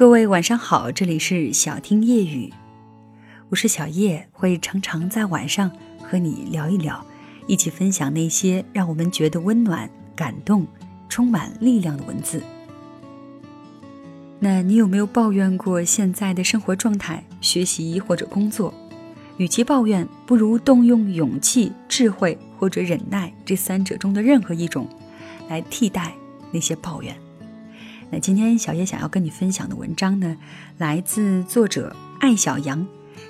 各位晚上好，这里是小听夜语，我是小叶，会常常在晚上和你聊一聊，一起分享那些让我们觉得温暖、感动、充满力量的文字。那你有没有抱怨过现在的生活状态、学习或者工作？与其抱怨，不如动用勇气、智慧或者忍耐这三者中的任何一种，来替代那些抱怨。那今天小叶想要跟你分享的文章呢，来自作者艾小羊，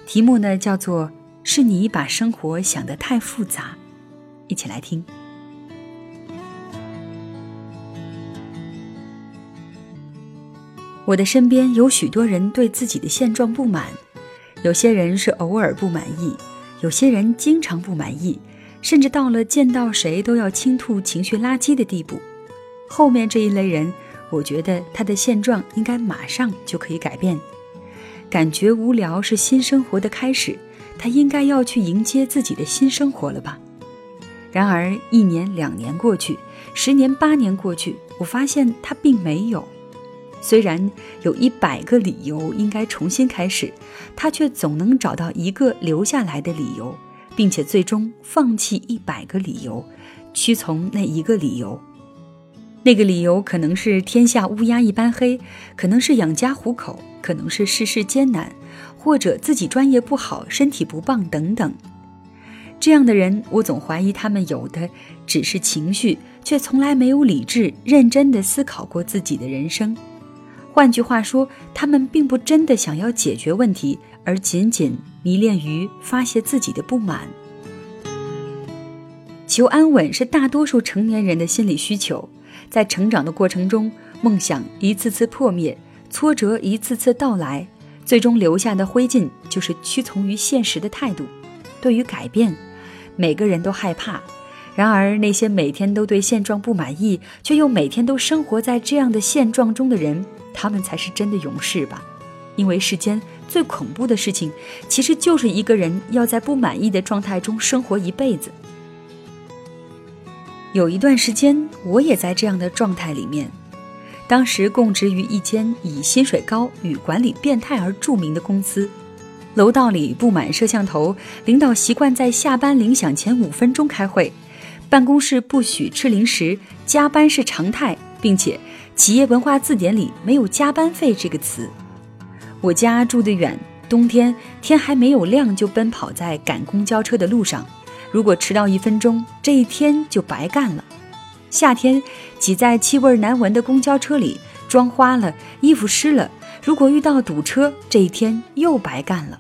题目呢叫做“是你把生活想得太复杂”，一起来听。我的身边有许多人对自己的现状不满，有些人是偶尔不满意，有些人经常不满意，甚至到了见到谁都要倾吐情绪垃圾的地步。后面这一类人。我觉得他的现状应该马上就可以改变，感觉无聊是新生活的开始，他应该要去迎接自己的新生活了吧？然而一年两年过去，十年八年过去，我发现他并没有。虽然有一百个理由应该重新开始，他却总能找到一个留下来的理由，并且最终放弃一百个理由，屈从那一个理由。那个理由可能是天下乌鸦一般黑，可能是养家糊口，可能是世事艰难，或者自己专业不好、身体不棒等等。这样的人，我总怀疑他们有的只是情绪，却从来没有理智、认真的思考过自己的人生。换句话说，他们并不真的想要解决问题，而仅仅迷恋于发泄自己的不满。求安稳是大多数成年人的心理需求。在成长的过程中，梦想一次次破灭，挫折一次次到来，最终留下的灰烬就是屈从于现实的态度。对于改变，每个人都害怕。然而，那些每天都对现状不满意，却又每天都生活在这样的现状中的人，他们才是真的勇士吧？因为世间最恐怖的事情，其实就是一个人要在不满意的状态中生活一辈子。有一段时间，我也在这样的状态里面。当时供职于一间以薪水高与管理变态而著名的公司，楼道里布满摄像头，领导习惯在下班铃响前五分钟开会，办公室不许吃零食，加班是常态，并且企业文化字典里没有加班费这个词。我家住得远，冬天天还没有亮就奔跑在赶公交车的路上。如果迟到一分钟，这一天就白干了。夏天挤在气味难闻的公交车里，妆花了，衣服湿了。如果遇到堵车，这一天又白干了。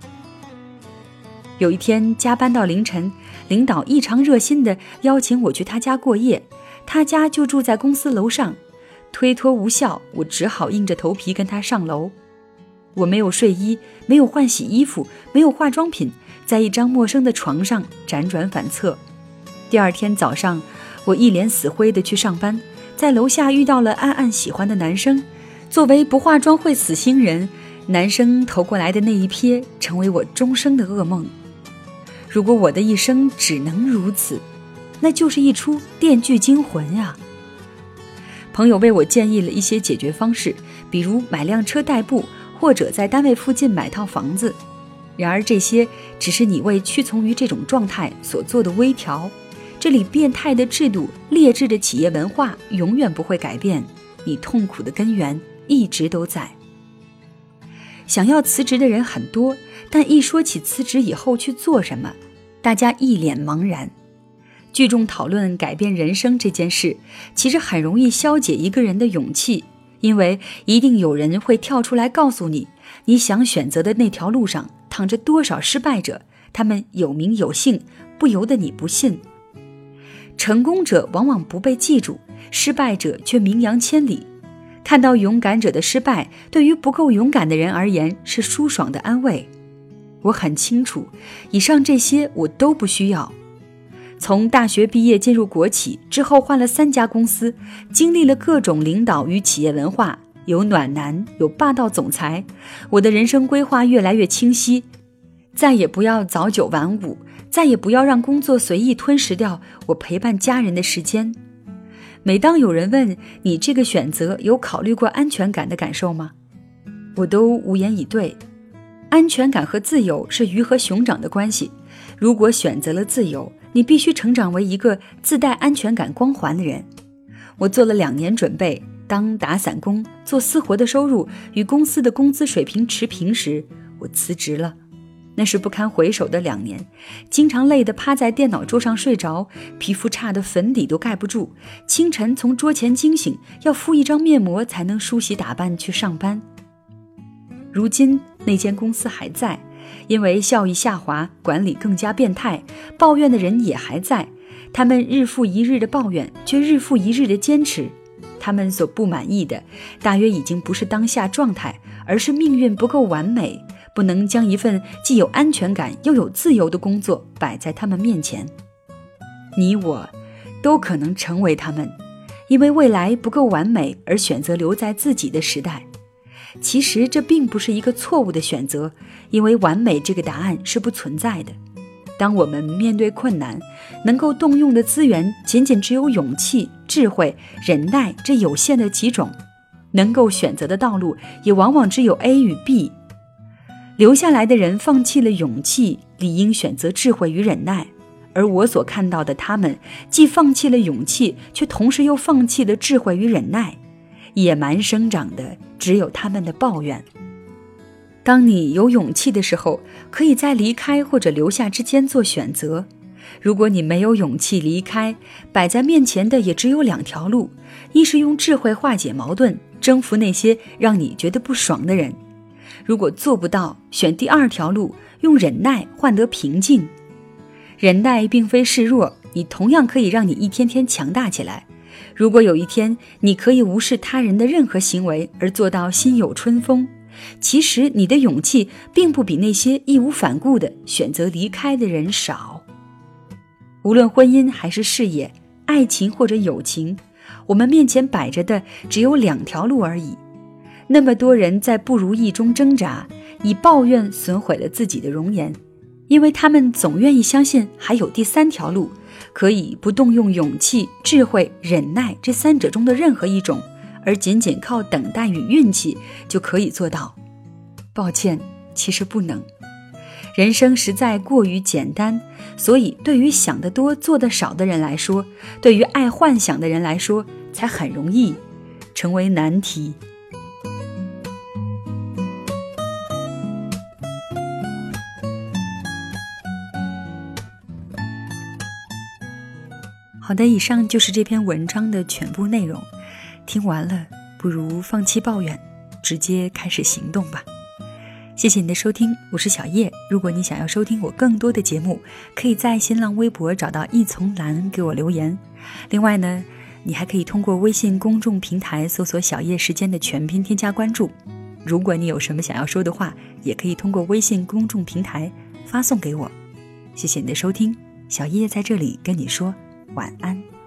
有一天加班到凌晨，领导异常热心地邀请我去他家过夜，他家就住在公司楼上。推脱无效，我只好硬着头皮跟他上楼。我没有睡衣，没有换洗衣服，没有化妆品。在一张陌生的床上辗转反侧。第二天早上，我一脸死灰的去上班，在楼下遇到了暗暗喜欢的男生。作为不化妆会死星人，男生投过来的那一瞥，成为我终生的噩梦。如果我的一生只能如此，那就是一出电锯惊魂呀。朋友为我建议了一些解决方式，比如买辆车代步，或者在单位附近买套房子。然而，这些只是你为屈从于这种状态所做的微调。这里变态的制度、劣质的企业文化永远不会改变，你痛苦的根源一直都在。想要辞职的人很多，但一说起辞职以后去做什么，大家一脸茫然。聚众讨论改变人生这件事，其实很容易消解一个人的勇气，因为一定有人会跳出来告诉你，你想选择的那条路上。躺着多少失败者，他们有名有姓，不由得你不信。成功者往往不被记住，失败者却名扬千里。看到勇敢者的失败，对于不够勇敢的人而言是舒爽的安慰。我很清楚，以上这些我都不需要。从大学毕业进入国企之后，换了三家公司，经历了各种领导与企业文化。有暖男，有霸道总裁，我的人生规划越来越清晰，再也不要早九晚五，再也不要让工作随意吞噬掉我陪伴家人的时间。每当有人问你这个选择有考虑过安全感的感受吗？我都无言以对。安全感和自由是鱼和熊掌的关系。如果选择了自由，你必须成长为一个自带安全感光环的人。我做了两年准备，当打散工做私活的收入与公司的工资水平持平时，我辞职了。那是不堪回首的两年，经常累得趴在电脑桌上睡着，皮肤差得粉底都盖不住。清晨从桌前惊醒，要敷一张面膜才能梳洗打扮去上班。如今那间公司还在，因为效益下滑，管理更加变态，抱怨的人也还在。他们日复一日的抱怨，却日复一日的坚持。他们所不满意的，大约已经不是当下状态，而是命运不够完美，不能将一份既有安全感又有自由的工作摆在他们面前。你我，都可能成为他们，因为未来不够完美而选择留在自己的时代。其实这并不是一个错误的选择，因为完美这个答案是不存在的。当我们面对困难，能够动用的资源仅仅只有勇气、智慧、忍耐这有限的几种，能够选择的道路也往往只有 A 与 B。留下来的人放弃了勇气，理应选择智慧与忍耐，而我所看到的他们，既放弃了勇气，却同时又放弃了智慧与忍耐。野蛮生长的只有他们的抱怨。当你有勇气的时候，可以在离开或者留下之间做选择；如果你没有勇气离开，摆在面前的也只有两条路：一是用智慧化解矛盾，征服那些让你觉得不爽的人；如果做不到，选第二条路，用忍耐换得平静。忍耐并非示弱，你同样可以让你一天天强大起来。如果有一天你可以无视他人的任何行为而做到心有春风，其实你的勇气并不比那些义无反顾的选择离开的人少。无论婚姻还是事业，爱情或者友情，我们面前摆着的只有两条路而已。那么多人在不如意中挣扎，以抱怨损毁了自己的容颜，因为他们总愿意相信还有第三条路。可以不动用勇气、智慧、忍耐这三者中的任何一种，而仅仅靠等待与运气就可以做到。抱歉，其实不能。人生实在过于简单，所以对于想得多、做得少的人来说，对于爱幻想的人来说，才很容易成为难题。好的，以上就是这篇文章的全部内容。听完了，不如放弃抱怨，直接开始行动吧。谢谢你的收听，我是小叶。如果你想要收听我更多的节目，可以在新浪微博找到一丛蓝给我留言。另外呢，你还可以通过微信公众平台搜索“小叶时间”的全拼添加关注。如果你有什么想要说的话，也可以通过微信公众平台发送给我。谢谢你的收听，小叶在这里跟你说。晚安。